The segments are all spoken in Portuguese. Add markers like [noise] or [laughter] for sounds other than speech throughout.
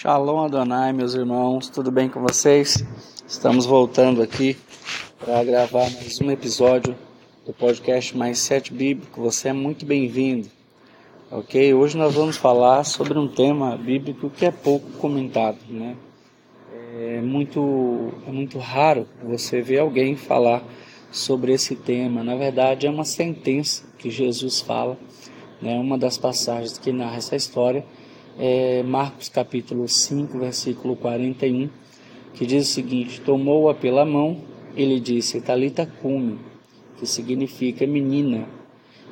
Shalom Adonai, meus irmãos, tudo bem com vocês? Estamos voltando aqui para gravar mais um episódio do podcast Mais Sete Bíblico. Você é muito bem-vindo, ok? Hoje nós vamos falar sobre um tema bíblico que é pouco comentado, né? É muito, é muito raro você ver alguém falar sobre esse tema. Na verdade, é uma sentença que Jesus fala, né? Uma das passagens que narra essa história é Marcos capítulo 5, versículo 41, que diz o seguinte: Tomou-a pela mão, ele disse: Talita cume, que significa menina,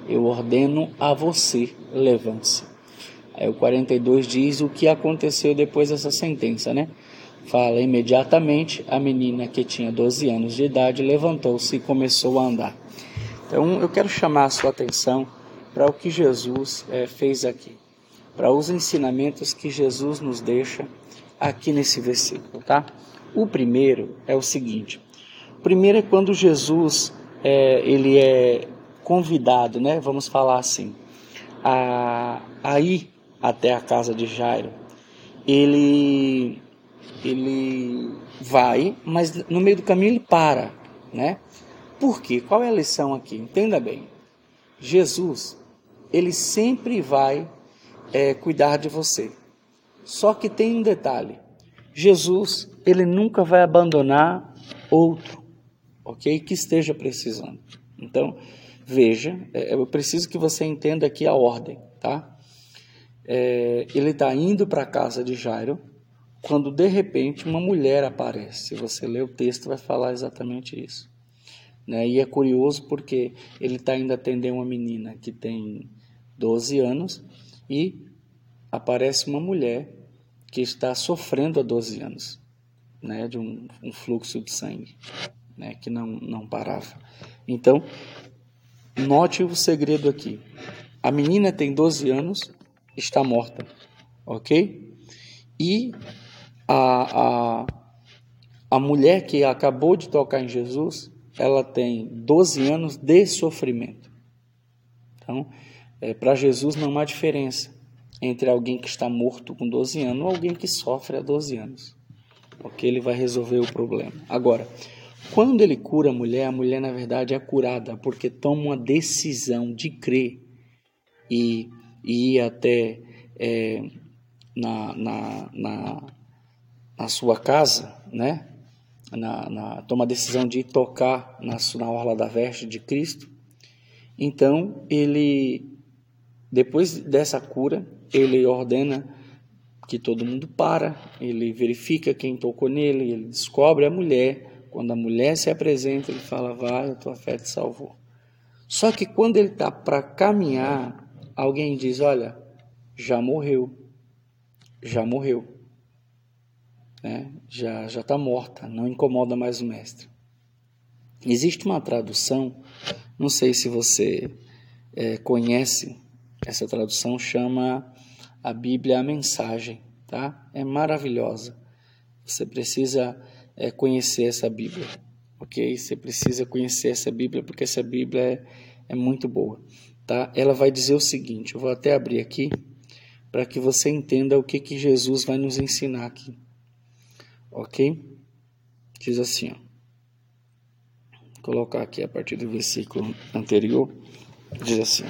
eu ordeno a você, levante-se. Aí o 42 diz o que aconteceu depois dessa sentença, né? Fala imediatamente, a menina que tinha 12 anos de idade levantou-se e começou a andar. Então eu quero chamar a sua atenção para o que Jesus é, fez aqui para os ensinamentos que Jesus nos deixa aqui nesse versículo, tá? O primeiro é o seguinte: o primeiro é quando Jesus é, ele é convidado, né? Vamos falar assim, a, a ir até a casa de Jairo. Ele ele vai, mas no meio do caminho ele para, né? Por quê? Qual é a lição aqui? Entenda bem. Jesus, ele sempre vai é, cuidar de você. Só que tem um detalhe: Jesus, ele nunca vai abandonar outro, ok? Que esteja precisando. Então, veja, é, eu preciso que você entenda aqui a ordem, tá? É, ele está indo para a casa de Jairo, quando de repente uma mulher aparece. Se você ler o texto, vai falar exatamente isso. Né? E é curioso porque ele está indo atender uma menina que tem 12 anos e aparece uma mulher que está sofrendo há 12 anos né, de um, um fluxo de sangue né, que não, não parava. Então, note o segredo aqui. A menina tem 12 anos, está morta, ok? E a, a, a mulher que acabou de tocar em Jesus, ela tem 12 anos de sofrimento. Então, é, para Jesus não há diferença entre alguém que está morto com 12 anos ou alguém que sofre há 12 anos. Porque ele vai resolver o problema. Agora, quando ele cura a mulher, a mulher na verdade é curada porque toma uma decisão de crer e, e ir até é, na, na, na, na, sua casa, né? Na, na, toma a decisão de tocar na, na orla da veste de Cristo. Então, ele depois dessa cura, ele ordena que todo mundo para, ele verifica quem tocou nele, ele descobre a mulher. Quando a mulher se apresenta, ele fala: Vai, a tua fé te salvou. Só que quando ele está para caminhar, alguém diz: Olha, já morreu, já morreu, né? já está morta, não incomoda mais o mestre. Existe uma tradução, não sei se você é, conhece essa tradução chama a Bíblia a mensagem, tá? É maravilhosa. Você precisa é, conhecer essa Bíblia, ok? Você precisa conhecer essa Bíblia porque essa Bíblia é, é muito boa, tá? Ela vai dizer o seguinte, eu vou até abrir aqui para que você entenda o que, que Jesus vai nos ensinar aqui, ok? Diz assim, ó. Colocar aqui a partir do versículo anterior, diz assim,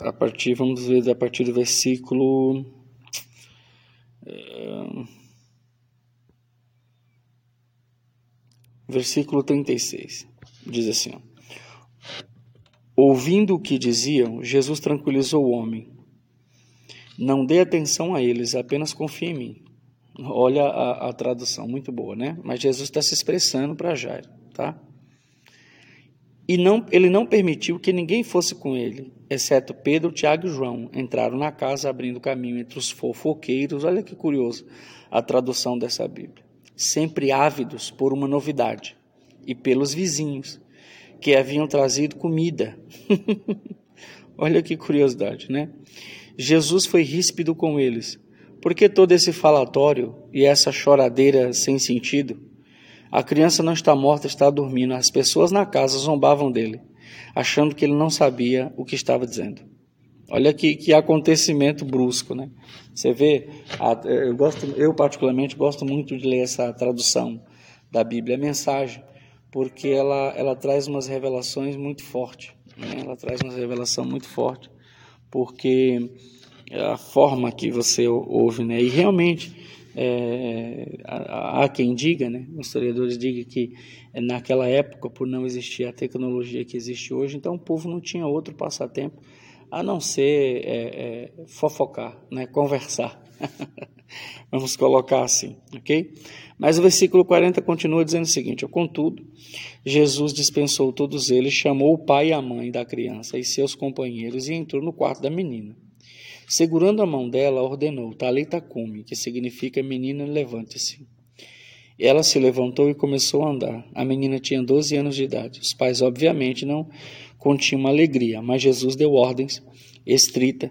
a partir, vamos ver, a partir do versículo. Uh, versículo 36. Diz assim: ó, Ouvindo o que diziam, Jesus tranquilizou o homem. Não dê atenção a eles, apenas confie em mim. Olha a, a tradução, muito boa, né? Mas Jesus está se expressando para Jairo, tá? E não, ele não permitiu que ninguém fosse com ele, exceto Pedro, Tiago e João. Entraram na casa, abrindo caminho entre os fofoqueiros. Olha que curioso a tradução dessa Bíblia. Sempre ávidos por uma novidade, e pelos vizinhos, que haviam trazido comida. [laughs] Olha que curiosidade, né? Jesus foi ríspido com eles. Por que todo esse falatório e essa choradeira sem sentido? A criança não está morta, está dormindo. As pessoas na casa zombavam dele, achando que ele não sabia o que estava dizendo. Olha que, que acontecimento brusco, né? Você vê, eu, gosto, eu particularmente gosto muito de ler essa tradução da Bíblia, a mensagem, porque ela, ela traz umas revelações muito fortes. Né? Ela traz uma revelação muito forte, porque a forma que você ouve, né? E realmente é, há, quem diga, né? Os historiadores digam que naquela época, por não existir a tecnologia que existe hoje, então o povo não tinha outro passatempo a não ser é, é, fofocar, né? Conversar. [laughs] Vamos colocar assim, ok? Mas o versículo 40 continua dizendo o seguinte: Contudo, Jesus dispensou todos eles, chamou o pai e a mãe da criança e seus companheiros e entrou no quarto da menina. Segurando a mão dela, ordenou: Talita cume, que significa menina, levante-se. Ela se levantou e começou a andar. A menina tinha 12 anos de idade. Os pais, obviamente, não continham alegria, mas Jesus deu ordens estrita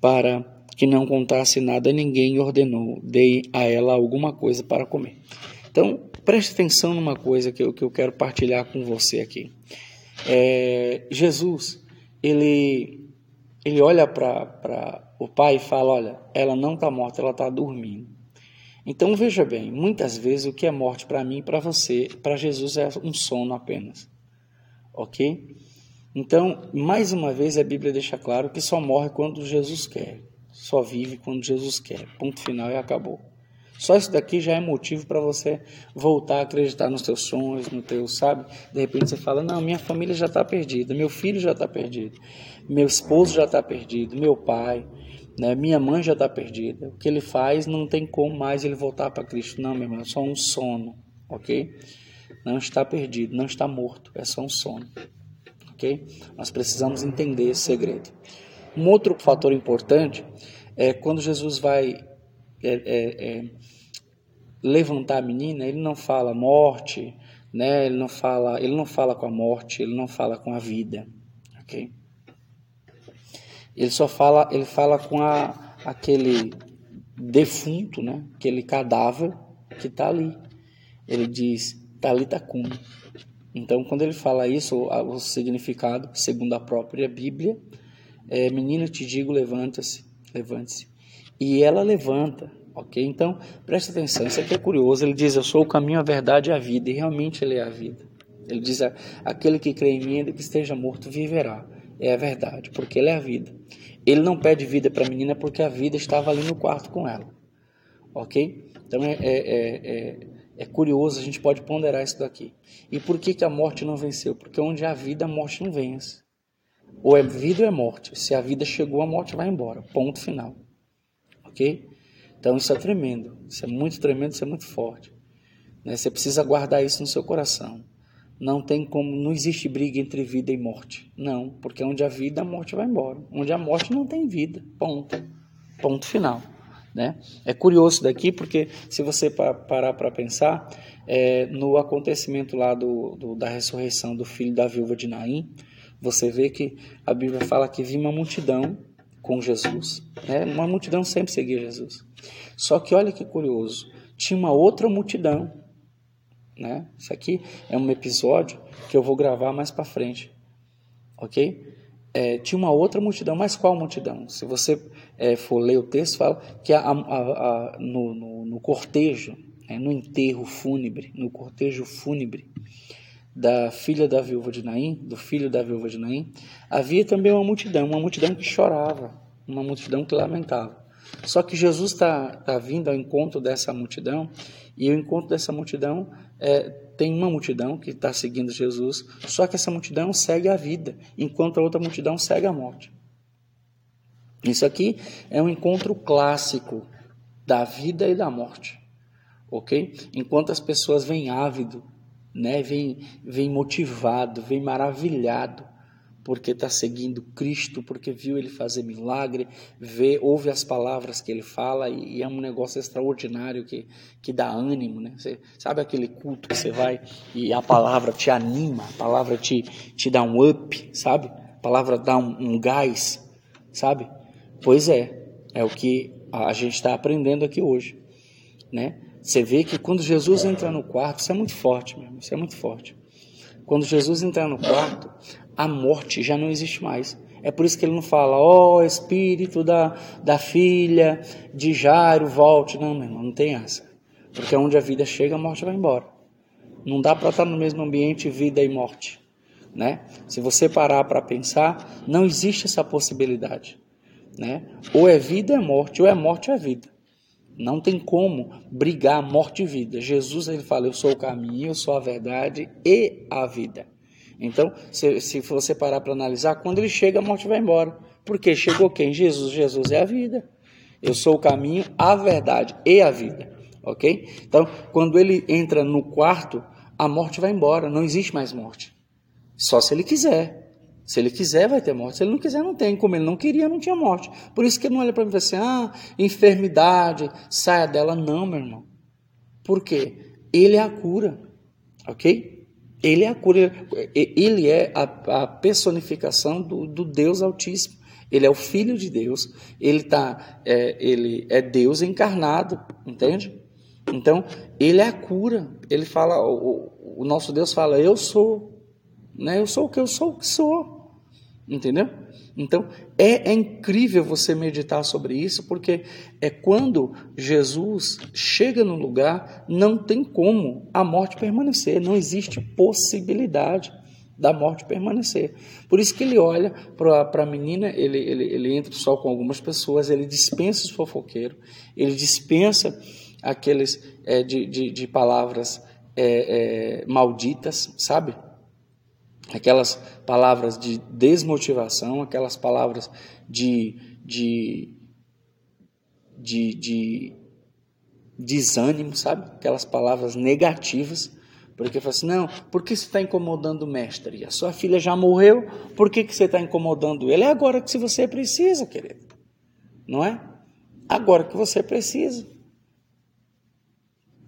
para que não contasse nada a ninguém e ordenou: dei a ela alguma coisa para comer. Então, preste atenção numa coisa que eu, que eu quero partilhar com você aqui. É, Jesus, ele, ele olha para o pai e fala: Olha, ela não está morta, ela está dormindo. Então veja bem, muitas vezes o que é morte para mim para você, para Jesus é um sono apenas. Ok? Então, mais uma vez, a Bíblia deixa claro que só morre quando Jesus quer, só vive quando Jesus quer. Ponto final e acabou. Só isso daqui já é motivo para você voltar a acreditar nos teus sonhos, no teu, sabe? De repente você fala: Não, minha família já está perdida, meu filho já está perdido, meu esposo já está perdido, meu pai, né? Minha mãe já está perdida. O que ele faz não tem como mais ele voltar para Cristo. Não, meu irmão, é só um sono, ok? Não está perdido, não está morto, é só um sono, ok? Nós precisamos entender esse segredo. Um outro fator importante é quando Jesus vai é, é, é, levantar a menina, ele não fala morte, né? Ele não fala, ele não fala com a morte, ele não fala com a vida, ok? Ele só fala, ele fala com a, aquele defunto, né? aquele cadáver que está ali. Ele diz, Talita cum. Então, quando ele fala isso, o, significado, segundo a própria Bíblia, é, menina, te digo, levanta-se, levante-se. E ela levanta, ok? Então, preste atenção, isso aqui é curioso. Ele diz, eu sou o caminho, a verdade e a vida. E realmente ele é a vida. Ele diz, aquele que crê em mim, ainda que esteja morto, viverá é a verdade, porque ele é a vida. Ele não pede vida para a menina porque a vida estava ali no quarto com ela. Ok? Então é, é, é, é, é curioso, a gente pode ponderar isso daqui. E por que, que a morte não venceu? Porque onde há vida, a morte não vence. Ou é vida ou é morte. Se a vida chegou, a morte vai embora. Ponto final. Ok? Então isso é tremendo. Isso é muito tremendo, isso é muito forte. Né? Você precisa guardar isso no seu coração. Não tem como, não existe briga entre vida e morte. Não, porque onde há vida, a morte vai embora. Onde há morte, não tem vida. Ponto. Ponto final. Né? É curioso daqui, porque se você parar para pensar, é, no acontecimento lá do, do, da ressurreição do filho da viúva de Naim, você vê que a Bíblia fala que vi uma multidão com Jesus. Né? Uma multidão sempre seguia Jesus. Só que olha que curioso, tinha uma outra multidão né? Isso aqui é um episódio que eu vou gravar mais para frente, ok? É, tinha uma outra multidão, mas qual multidão? Se você é, for ler o texto, fala que a, a, a, no, no, no, cortejo, né, no enterro fúnebre, no cortejo fúnebre da filha da viúva de Naim, do filho da viúva de Naim, havia também uma multidão, uma multidão que chorava, uma multidão que lamentava. Só que Jesus está tá vindo ao encontro dessa multidão, e o encontro dessa multidão é, tem uma multidão que está seguindo Jesus, só que essa multidão segue a vida, enquanto a outra multidão segue a morte. Isso aqui é um encontro clássico da vida e da morte, ok? Enquanto as pessoas vêm ávido, né, vêm, vêm motivado, vêm maravilhado porque está seguindo Cristo, porque viu ele fazer milagre, vê, ouve as palavras que ele fala e, e, é um negócio extraordinário que, que dá ânimo, né? Você, sabe aquele culto que você vai e a palavra te anima, a palavra te, te dá um up, sabe? A palavra dá um, um gás, sabe? Pois é, é o que a gente está aprendendo aqui hoje, né? Você vê que quando Jesus entra no quarto, isso é muito forte mesmo, isso é muito forte. Quando Jesus entra no quarto, a morte já não existe mais. É por isso que ele não fala, ó oh, espírito da, da filha de Jairo, volte. Não, meu irmão, não tem essa. Porque onde a vida chega, a morte vai embora. Não dá para estar no mesmo ambiente vida e morte. Né? Se você parar para pensar, não existe essa possibilidade. Né? Ou é vida é morte, ou é morte é vida. Não tem como brigar morte e vida. Jesus ele fala: Eu sou o caminho, eu sou a verdade e a vida. Então, se, se você parar para analisar, quando ele chega, a morte vai embora. Porque chegou quem? Jesus. Jesus é a vida. Eu sou o caminho, a verdade e a vida. Ok? Então, quando ele entra no quarto, a morte vai embora. Não existe mais morte. Só se ele quiser. Se ele quiser, vai ter morte. Se ele não quiser, não tem. Como ele não queria, não tinha morte. Por isso que ele não olha para mim e fala assim: ah, enfermidade, saia dela. Não, meu irmão. Por quê? Ele é a cura. Ok? Ele é a cura. Ele é a, a personificação do, do, Deus Altíssimo. Ele é o Filho de Deus. Ele, tá, é, ele é Deus encarnado. Entende? Então, ele é a cura. Ele fala, o, o nosso Deus fala: Eu sou. Né? Eu sou o que eu sou, o que sou. Entendeu? Então, é, é, incrível você meditar sobre isso, porque é quando Jesus chega no lugar, não tem como a morte permanecer, não existe possibilidade da morte permanecer. Por isso que ele olha para a menina, ele, ele, ele entra só com algumas pessoas, ele dispensa os fofoqueiros, ele dispensa aqueles é, de, de, de, palavras é, é, malditas, sabe? Aquelas palavras de desmotivação, aquelas palavras de, de, de, de desânimo, sabe? Aquelas palavras negativas. Porque fala assim, não, por que você está incomodando o mestre? A sua filha já morreu, por que, que você está incomodando ele? É agora que você precisa, querido. Não é? Agora que você precisa.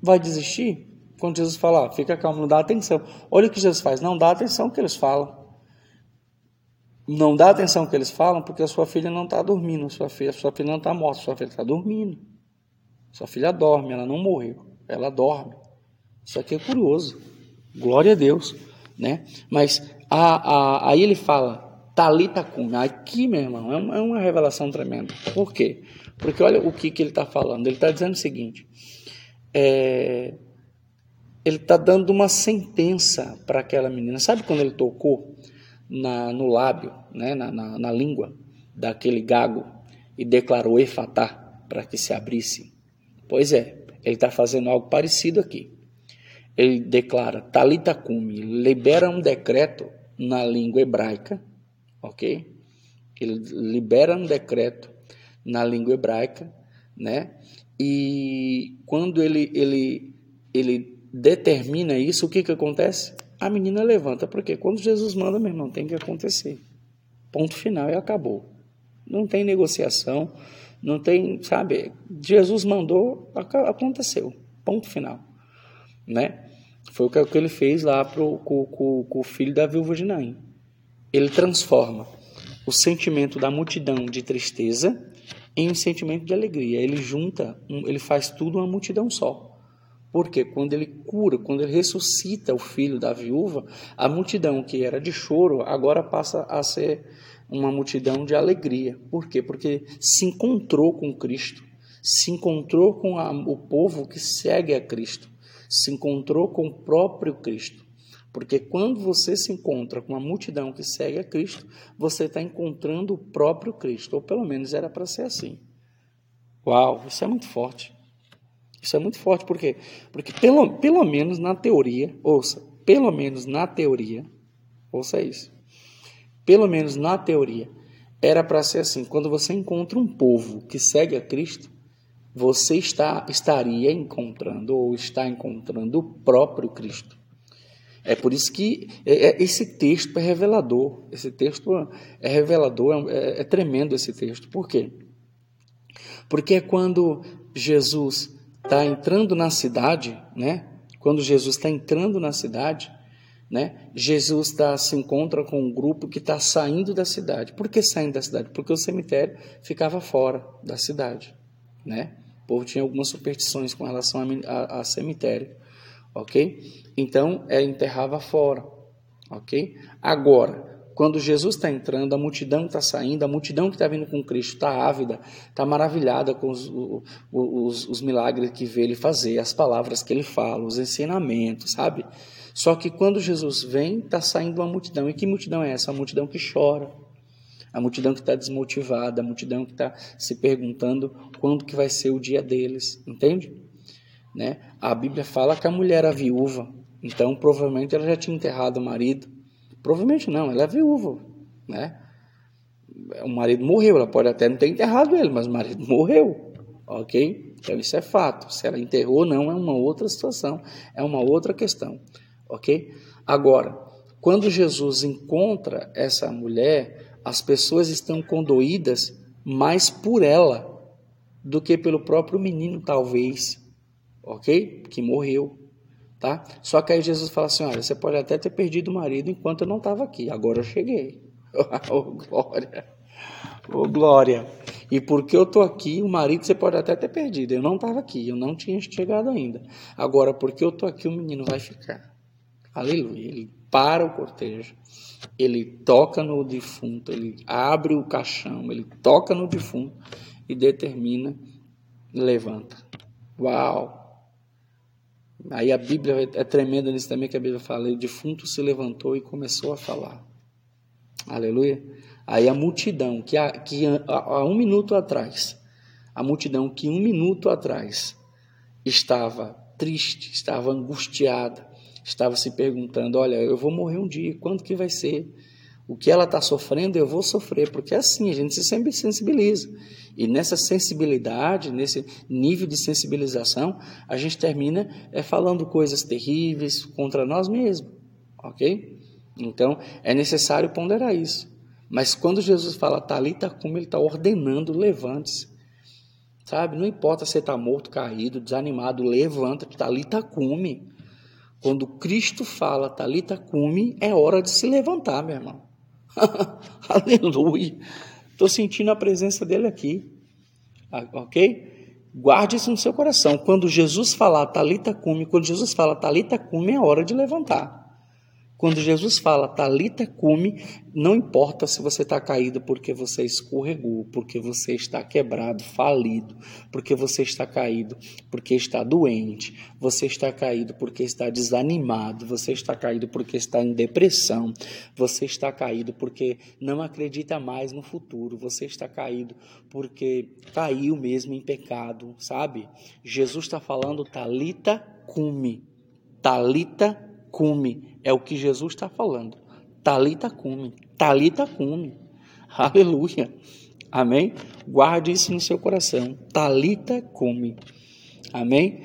Vai desistir? Quando Jesus fala, fica calmo, não dá atenção. Olha o que Jesus faz, não dá atenção ao que eles falam. Não dá atenção ao que eles falam porque a sua filha não está dormindo, sua filha, sua filha não está morta, sua filha está dormindo. Sua filha dorme, ela não morreu, ela dorme. Isso aqui é curioso. Glória a Deus, né? Mas a, a, aí ele fala, Talita cum. Aqui, meu irmão, é uma, é uma, revelação tremenda. Por quê? Porque olha o que, que ele está falando. Ele está dizendo o seguinte: é, ele está dando uma sentença para aquela menina. Sabe quando ele tocou na, no lábio, né, na, na, na língua daquele gago e declarou efatá para que se abrisse? Pois é, ele está fazendo algo parecido aqui. Ele declara talita cumi, libera um decreto na língua hebraica, ok? Ele libera um decreto na língua hebraica, né? E quando ele ele ele determina isso, o que, que acontece? A menina levanta, porque quando Jesus manda, meu irmão, tem que acontecer. Ponto final e acabou. Não tem negociação, não tem, sabe? Jesus mandou, aconteceu. Ponto final. Né? Foi o que ele fez lá pro, com, com, com o filho da viúva de Naim. Ele transforma o sentimento da multidão de tristeza em um sentimento de alegria. Ele junta, ele faz tudo uma multidão só. Porque quando ele cura, quando ele ressuscita o filho da viúva, a multidão que era de choro agora passa a ser uma multidão de alegria. Por quê? Porque se encontrou com Cristo, se encontrou com a, o povo que segue a Cristo, se encontrou com o próprio Cristo. Porque quando você se encontra com uma multidão que segue a Cristo, você está encontrando o próprio Cristo, ou pelo menos era para ser assim. Uau, isso é muito forte. Isso é muito forte, por quê? Porque pelo, pelo menos na teoria, ouça, pelo menos na teoria, ouça isso, pelo menos na teoria, era para ser assim, quando você encontra um povo que segue a Cristo, você está, estaria encontrando ou está encontrando o próprio Cristo. É por isso que é, é, esse texto é revelador. Esse texto é revelador, é, é tremendo esse texto. Por quê? Porque é quando Jesus está entrando na cidade, né? Quando Jesus está entrando na cidade, né? Jesus tá, se encontra com um grupo que está saindo da cidade. Por que saindo da cidade? Porque o cemitério ficava fora da cidade, né? O povo tinha algumas superstições com relação a, a, a cemitério, ok? Então, é, enterrava fora, ok? Agora, Quando Jesus está entrando, a multidão está saindo, a multidão que está vindo com Cristo está ávida, está maravilhada com os, os, os milagres que vê ele fazer, as palavras que ele fala, os ensinamentos, sabe? Só que quando Jesus vem, está saindo uma multidão. E que multidão é essa? A multidão que chora, a multidão que está desmotivada, a multidão que está se perguntando quando que vai ser o dia deles, entende? Né? A Bíblia fala que a mulher era viúva, então provavelmente ela já tinha enterrado o marido. Provavelmente não, ela é viúva, né? O marido morreu, ela pode até não ter enterrado ele, mas o marido morreu, ok? Então isso é fato. Se ela enterrou ou não é uma outra situação, é uma outra questão, ok? Agora, quando Jesus encontra essa mulher, as pessoas estão condoídas mais por ela do que pelo próprio menino, talvez, ok? Que morreu, tá? Só que aí Jesus fala assim: olha, você pode até ter perdido o marido enquanto eu não estava aqui, agora eu cheguei. [laughs] oh, glória! Oh, glória! E porque eu estou aqui, o marido você pode até ter perdido. Eu não estava aqui, eu não tinha chegado ainda. Agora, porque eu estou aqui, o menino vai ficar. Aleluia. Ele para o cortejo ele toca no defunto, ele abre o caixão, ele toca no defunto e determina levanta. Uau! Aí a Bíblia é tremenda nisso também que a Bíblia fala, o defunto se levantou e começou a falar. Aleluia. Aí a multidão que, há, que há um minuto atrás, a multidão que um minuto atrás estava triste, estava angustiada, estava se perguntando: olha, eu vou morrer um dia, quando que vai ser? O que ela está sofrendo, eu vou sofrer, porque é assim, a gente se sempre sensibiliza. E nessa sensibilidade, nesse nível de sensibilização, a gente termina é, falando coisas terríveis contra nós mesmos, ok? Então, é necessário ponderar isso. Mas quando Jesus fala talita como ele está ordenando, levante-se. Sabe? Não importa se está morto, caído, desanimado, levanta-te, talita cume. Quando Cristo fala talita cume, é hora de se levantar, meu irmão. [laughs] Aleluia. Estou sentindo a presença dele aqui. Ah, ok? Guarde isso no seu coração. Quando Jesus falar talita cume, quando Jesus fala talita cume, é hora de levantar. Quando Jesus fala talita cume, não importa se você está caído porque você escorregou, porque você está quebrado, falido, porque você está caído, porque está doente, você está caído porque está desanimado, você está caído porque está em depressão, você está caído porque não acredita mais no futuro, você está caído porque caiu mesmo em pecado, sabe? Jesus está falando talita cume, talita cume é o que Jesus está falando. Talita cume, talita cume. Aleluia. Amém? Guarde isso no seu coração. Talita cume. Amém?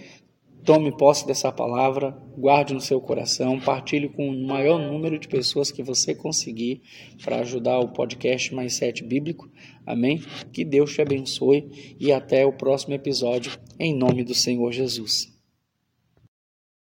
Tome posse dessa palavra, guarde no seu coração, partilhe com o maior número de pessoas que você conseguir para ajudar o podcast Mais Sete Bíblico. Amém? Que Deus te abençoe e até o próximo episódio, em nome do Senhor Jesus.